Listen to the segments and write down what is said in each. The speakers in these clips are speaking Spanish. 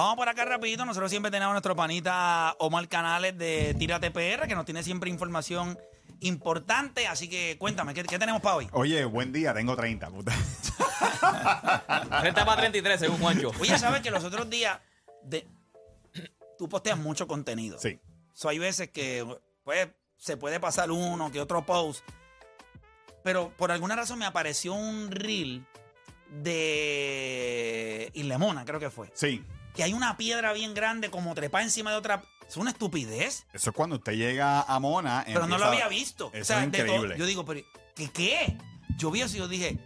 Vamos por acá rapidito. Nosotros siempre tenemos a nuestro panita Omar Canales de Tírate PR, que nos tiene siempre información importante. Así que cuéntame, ¿qué, qué tenemos para hoy? Oye, buen día, tengo 30. puta. 30 para 33, según Juancho. Oye, sabes que los otros días de, tú posteas mucho contenido. Sí. So, hay veces que pues, se puede pasar uno que otro post. Pero por alguna razón me apareció un reel de Islemona, creo que fue. Sí. Que hay una piedra bien grande como trepa encima de otra. Es una estupidez. Eso es cuando usted llega a Mona. Pero no lo había visto. Eso o sea, es de todo- increíble. yo digo, pero ¿qué qué? Yo vi eso y yo dije,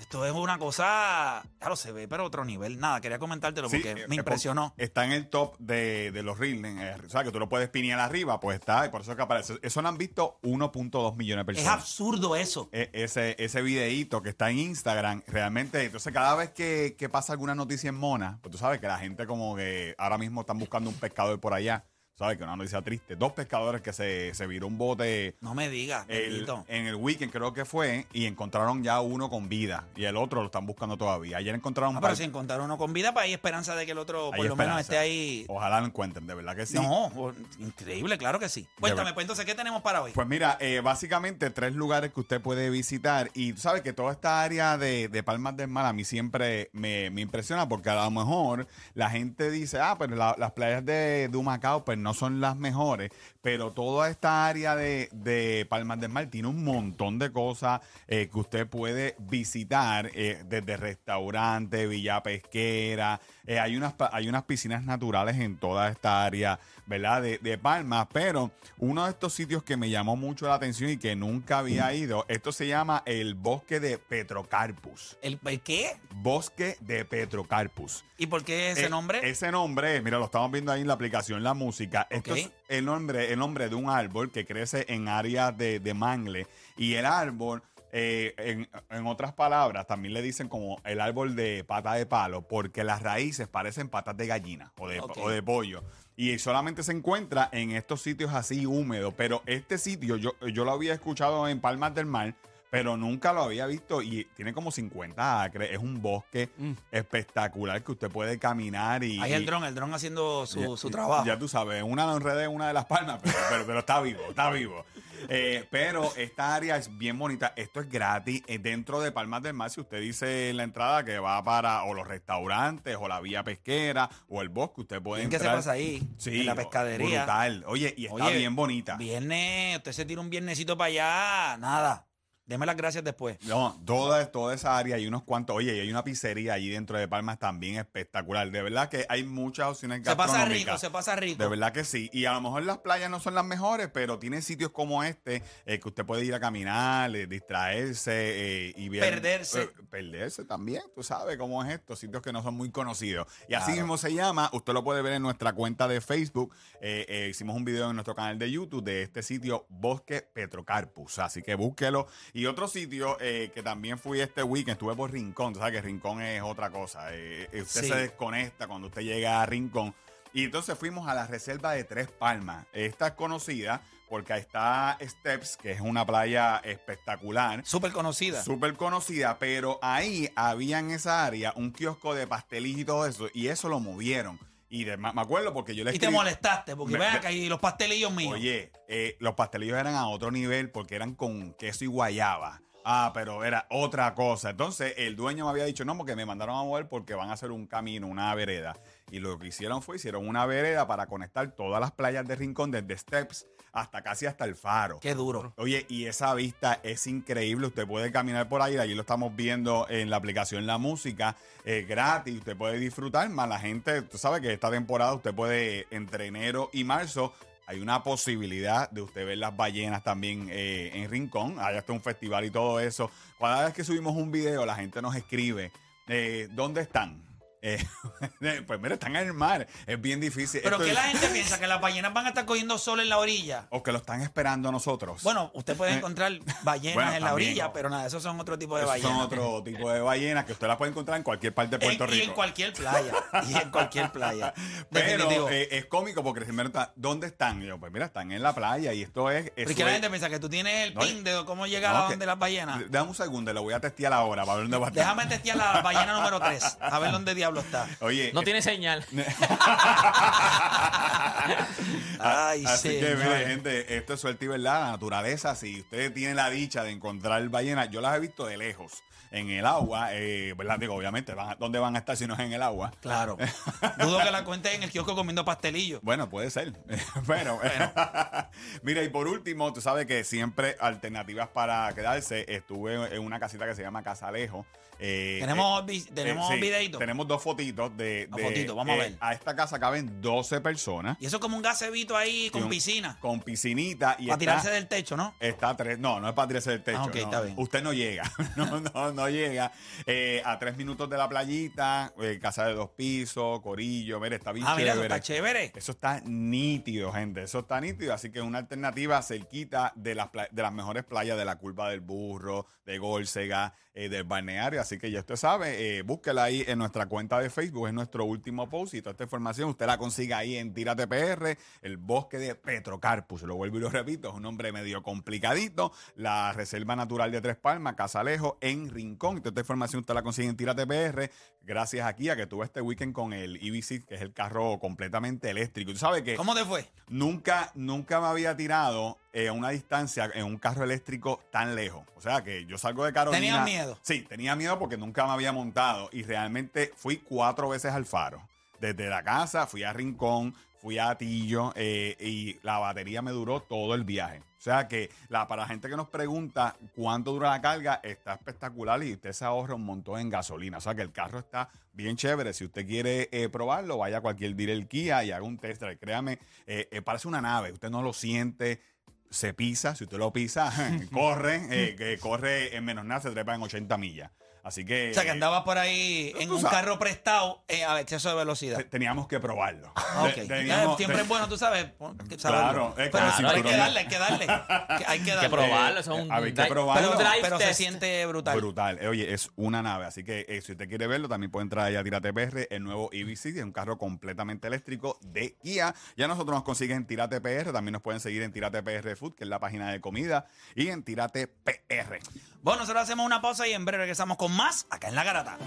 esto es una cosa, claro, se ve, pero otro nivel. Nada, quería comentártelo Sí, porque eh, me eh, impresionó. Está en el top de, de los reels. eh, O sea, que tú lo puedes pinear arriba, pues está. Y por eso es que aparece. Eso lo han visto 1.2 millones de Es personas. absurdo eso. E- ese, ese videíto que está en Instagram, realmente, entonces cada vez que, que pasa alguna noticia en Mona, pues tú sabes que la gente como que ahora mismo están buscando un pescador por allá, sabes que una noticia triste, dos pescadores que se, se viró un bote No me digas, el- en el weekend creo que fue y encontraron ya uno con vida y el otro lo están buscando todavía. Ayer encontraron Ah, un pero par- si encontraron uno con vida, pues hay esperanza de que el otro hay por lo menos esté ahí. Ojalá lo encuentren, de verdad que sí. No, increíble, claro que sí. Cuéntame, pues entonces, ¿qué tenemos para hoy? Pues mira, eh, básicamente tres lugares que usted puede visitar y tú sabes que toda esta área de, de Palmas del Mar a mí siempre me, me impresiona porque a lo mejor la gente dice, ah, pero la- las playas de, de Humacao pues no son las mejores, pero toda esta área de, de Palmas del Mar tiene un montón de cosas eh, que usted puede visitar, eh, desde restaurantes, villa pesquera, eh, hay, unas, hay unas piscinas naturales en toda esta área, ¿verdad? De, de Palmas, pero uno de estos sitios que me llamó mucho la atención y que nunca había ido, esto se llama el bosque de Petrocarpus. ¿El, el qué? Bosque de Petrocarpus. ¿Y por qué ese nombre? Ese nombre, mira, lo estamos viendo ahí en la aplicación La Música. Esto Ok. es el nombre, el nombre de un árbol que crece en áreas de, de mangle. Y el árbol, eh, en, en otras palabras, también le dicen como el árbol de pata de palo, porque las raíces parecen patas de gallina o de, o de pollo. Y solamente se encuentra en estos sitios así húmedos. Pero este sitio, yo, yo lo había escuchado en Palmas del Mar, pero nunca lo había visto y tiene como 50 acres. Es un bosque espectacular que usted puede caminar y... Mm. Ahí el dron, el dron haciendo su, ya- su trabajo. Ya tú sabes, una lo enredé en una de las palmas, pero, pero, pero está vivo, está vivo. Eh, pero esta área es bien bonita. Esto es gratis. eh, dentro de Palmas del Mar, si usted dice en la entrada que va para o los restaurantes, o la vía pesquera, o el bosque, usted puede Bien que se pasa ahí, Sí, en la o- pescadería. Brutal. Oye, y está Oye, bien bonita. Viernes, usted se tira un viernesito para allá, nada. Deme las gracias después. No, toda, toda esa área hay unos cuantos. Oye, y hay una pizzería allí dentro de Palmas también espectacular. De verdad que hay muchas opciones Se pasa gastronómicas. rico, se pasa rico. De verdad que sí. Y a lo mejor las playas no son las mejores, pero tienen sitios como este eh, que usted puede ir a caminar, eh, distraerse eh, y ver- Perderse. perderse también. Tú sabes cómo es esto, sitios que no son muy conocidos. Y así Claro. mismo se llama. Usted lo puede ver en nuestra cuenta de Facebook. Hicimos un video en nuestro canal de YouTube de este sitio Bosque Petrocarpus. Así que búsquelo. Y otro sitio eh, que también fui este weekend, estuve por Rincón. Tú sabes que Rincón es otra cosa. Eh, eh, usted Sí. se desconecta cuando usted llega a Rincón. Y entonces fuimos a la reserva de Tres Palmas. Esta es conocida porque ahí está Steps, que es una playa espectacular. Súper conocida. Súper conocida, pero ahí había en esa área un kiosco de pastelillos y todo eso, y eso lo movieron. Y de- me acuerdo porque yo le y te escribí- molestaste, porque Me- ven acá y los pastelillos míos. Oye, eh, los pastelillos eran a otro nivel porque eran con queso y guayaba. Ah, pero era otra cosa. Entonces, el dueño me había dicho, no, porque me mandaron a mover porque van a hacer un camino, una vereda. Y lo que hicieron fue, hicieron una vereda para conectar todas las playas de Rincón, desde Steps hasta casi hasta el faro. Qué duro. Oye, y esa vista es increíble. Usted puede caminar por ahí, allí lo estamos viendo en la aplicación La Música, eh, gratis. Usted puede disfrutar, más la gente, tú sabes que esta temporada usted puede, entre enero y marzo, hay una posibilidad de usted ver las ballenas también eh, en Rincón. Hay hasta un festival y todo eso. Cada vez que subimos un video, la gente nos escribe, eh, ¿dónde están? Eh, pues mira, están en el mar. Es bien difícil. Pero Esto que es- la gente piensa que las ballenas van a estar cogiendo sol en la orilla. O que lo están esperando a nosotros. Bueno, usted puede encontrar ballenas Bueno, en la también, orilla, ¿no? pero nada, esos son otro tipo de Esos ballenas. son otro tipo de ballenas que usted las puede encontrar en cualquier parte de Puerto En- Rico. Y en cualquier playa. Y en cualquier playa. Pero eh, es cómico porque primero está, ¿dónde están? Y yo, pues mira, están en la playa y esto es. Porque eso la es- gente piensa que tú tienes el No, pin de cómo llegar no, a donde las ballenas. Dame un segundo, lo voy a testear ahora para ver dónde va a estar. Déjame testear la ballena número 3. A ver dónde diablo está. Oye, No tiene señal. Ay, Así que, mire, gente, esto es suerte y verdad. La naturaleza, si usted tiene la dicha de encontrar ballenas, yo las he visto de lejos en el agua, eh, ¿verdad? Digo, obviamente, van a- ¿dónde van a estar si no es en el agua? Claro. Dudo que la cuente en el kiosco comiendo pastelillo. Bueno, puede ser. Pero, mira, y por último, tú sabes que siempre alternativas para quedarse. Estuve en una casita que se llama Casalejo. Eh, Tenemos eh, vi- tenemos sí, videitos. Tenemos dos fotitos de. De- fotitos, vamos a eh, ver. A esta casa caben 12 personas. Y eso es como un gasebito ahí con un- piscina. Con piscinita. Y Para está- tirarse del techo, ¿no? Está a tres, no, no es para tirarse del techo. Ah, ok, no. está bien. Usted no llega, no, no, no llega. Eh, a tres minutos de la playita, eh, casa de dos pisos, corillo, mire, está bien Ah, mira, eso chévere. está chévere. Eso está nítido, gente. Eso está nítido. Así que es una alternativa cerquita de las, pla- de las mejores playas de la Curva del Burro, de Górcega, eh, del balneario. Así que ya usted sabe, eh, búsquela ahí en nuestra cuenta de Facebook. Es nuestro último post y toda esta información usted la consigue ahí en Tírate PR, el bosque de Petrocarpus. Lo vuelvo y lo repito, es un nombre medio complicadito. La Reserva Natural de Tres Palmas, Casalejo, en Rincón. Toda esta información usted la consigue en Tírate PR. Gracias aquí a que tuve este weekend con el EV6, que es el carro completamente eléctrico. Tú sabes que ¿Cómo te fue? nunca, nunca me había tirado eh, a una distancia en un carro eléctrico tan lejos. O sea que yo salgo de Carolina. ¿Tenías miedo? Sí, tenía miedo porque nunca me había montado y realmente fui cuatro veces al faro. Desde la casa fui a Rincón, fui a Atillo eh, y la batería me duró todo el viaje. O sea que la, para la gente que nos pregunta cuánto dura la carga, está espectacular y usted se ahorra un montón en gasolina. O sea que el carro está bien chévere. Si usted quiere eh, probarlo, vaya a cualquier dealer Kia y haga un test drive. Créame, eh, parece una nave. Usted no lo siente. Se pisa, si usted lo pisa, corre, que corre en menos nada, se trepa en 80 millas. Así que, O sea, que andabas por ahí en un sabes. carro prestado eh, a exceso de velocidad. te- teníamos que probarlo. Ah, ok. Te- Ya, teníamos- siempre es bueno, tú sabes. pon- que saberlo. Es pero, hay que darle, hay que darle. Que hay que darle. que probarlo. Eso es un, había que drive- probarlo. Pero, un drive pero se test. siente brutal. Brutal. Eh, Oye, es una nave. Así que eh, si usted quiere verlo, también puede entrar allá a Tirate PR, el nuevo EV6, es un carro completamente eléctrico de Kia. Ya nosotros nos consiguen en Tirate PR, también nos pueden seguir en Tirate PR Food, que es la página de comida, y en Tirate PR. Bueno, nosotros hacemos una pausa y en breve regresamos con más acá en La Garata.